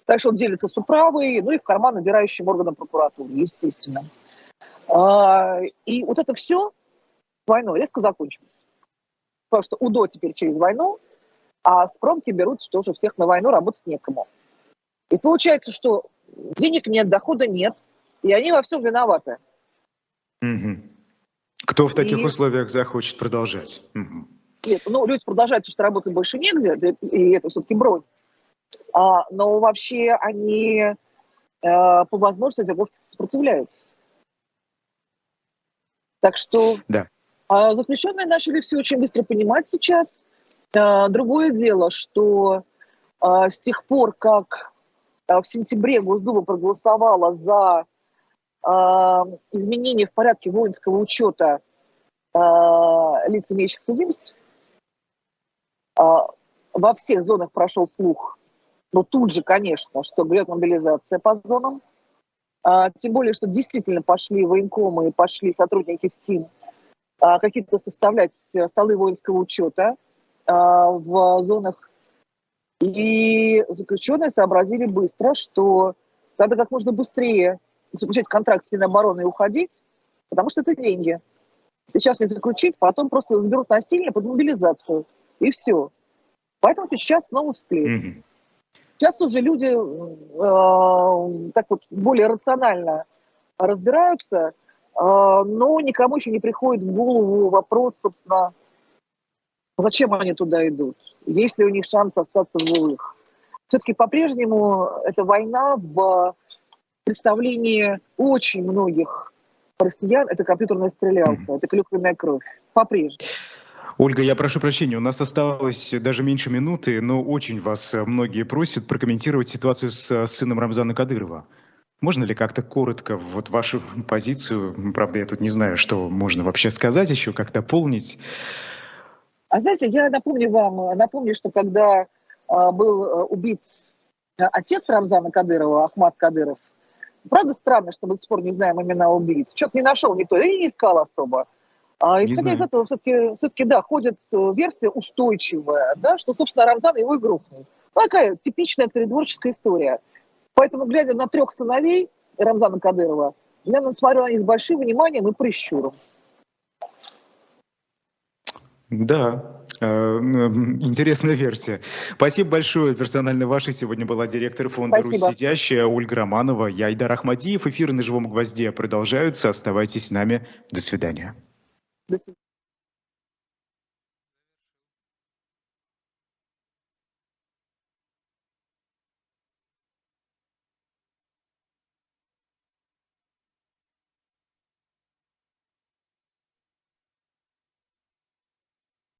Дальше он делится с управой, ну и в карман надирающим органам прокуратуры, естественно. А, и вот это все войной резко закончилось. Потому что УДО теперь через войну, а с промки берут тоже всех на войну, работать некому. И получается, что денег нет, дохода нет, и они во всем виноваты. Угу. Кто в таких и... условиях захочет продолжать? Угу. Нет, ну люди продолжают, потому что работать больше негде, и это все-таки бронь. А, но вообще они э, по возможности сопротивляются. Так что да. А, заключенные начали все очень быстро понимать сейчас. А, другое дело, что с тех пор, как в сентябре Госдума проголосовала за изменение в порядке воинского учета лиц, имеющих судимость, во всех зонах прошел слух но тут же, конечно, что грет мобилизация по зонам. А, тем более, что действительно пошли военкомы, пошли сотрудники ФСИН а, какие-то составлять столы воинского учета а, в зонах. И заключенные сообразили быстро, что надо как можно быстрее заключать контракт с Минобороны и уходить, потому что это деньги. Сейчас не заключить, потом просто заберут насильно под мобилизацию. И все. Поэтому сейчас снова всплеск. Mm-hmm. Сейчас уже люди э, так вот более рационально разбираются, э, но никому еще не приходит в голову вопрос, собственно, зачем они туда идут, есть ли у них шанс остаться в живых. Все-таки по-прежнему эта война в представлении очень многих россиян – это компьютерная стрелялка, это клюквенная кровь. По-прежнему. Ольга, я прошу прощения, у нас осталось даже меньше минуты, но очень вас э, многие просят прокомментировать ситуацию с э, сыном Рамзана Кадырова. Можно ли как-то коротко вот вашу позицию, правда, я тут не знаю, что можно вообще сказать еще, как дополнить? А знаете, я напомню вам, напомню, что когда э, был э, убит отец Рамзана Кадырова, Ахмад Кадыров, правда странно, что мы до сих пор не знаем имена убийц. Что-то не нашел никто, и не искал особо. А исходя из этого, все-таки, все-таки, да, ходит э, версия устойчивая, да, что, собственно, Рамзан его и грохнул. Ну, такая типичная царедворческая история. Поэтому, глядя на трех сыновей Рамзана Кадырова, я смотрю на них с большим вниманием и прищуром. Да, Интересная версия. Спасибо большое. Персонально вашей сегодня была директор фонда Спасибо. «Русь сидящая» Ольга Романова. Я Айдар Ахмадиев. Эфиры на «Живом гвозде» продолжаются. Оставайтесь с нами. До свидания. This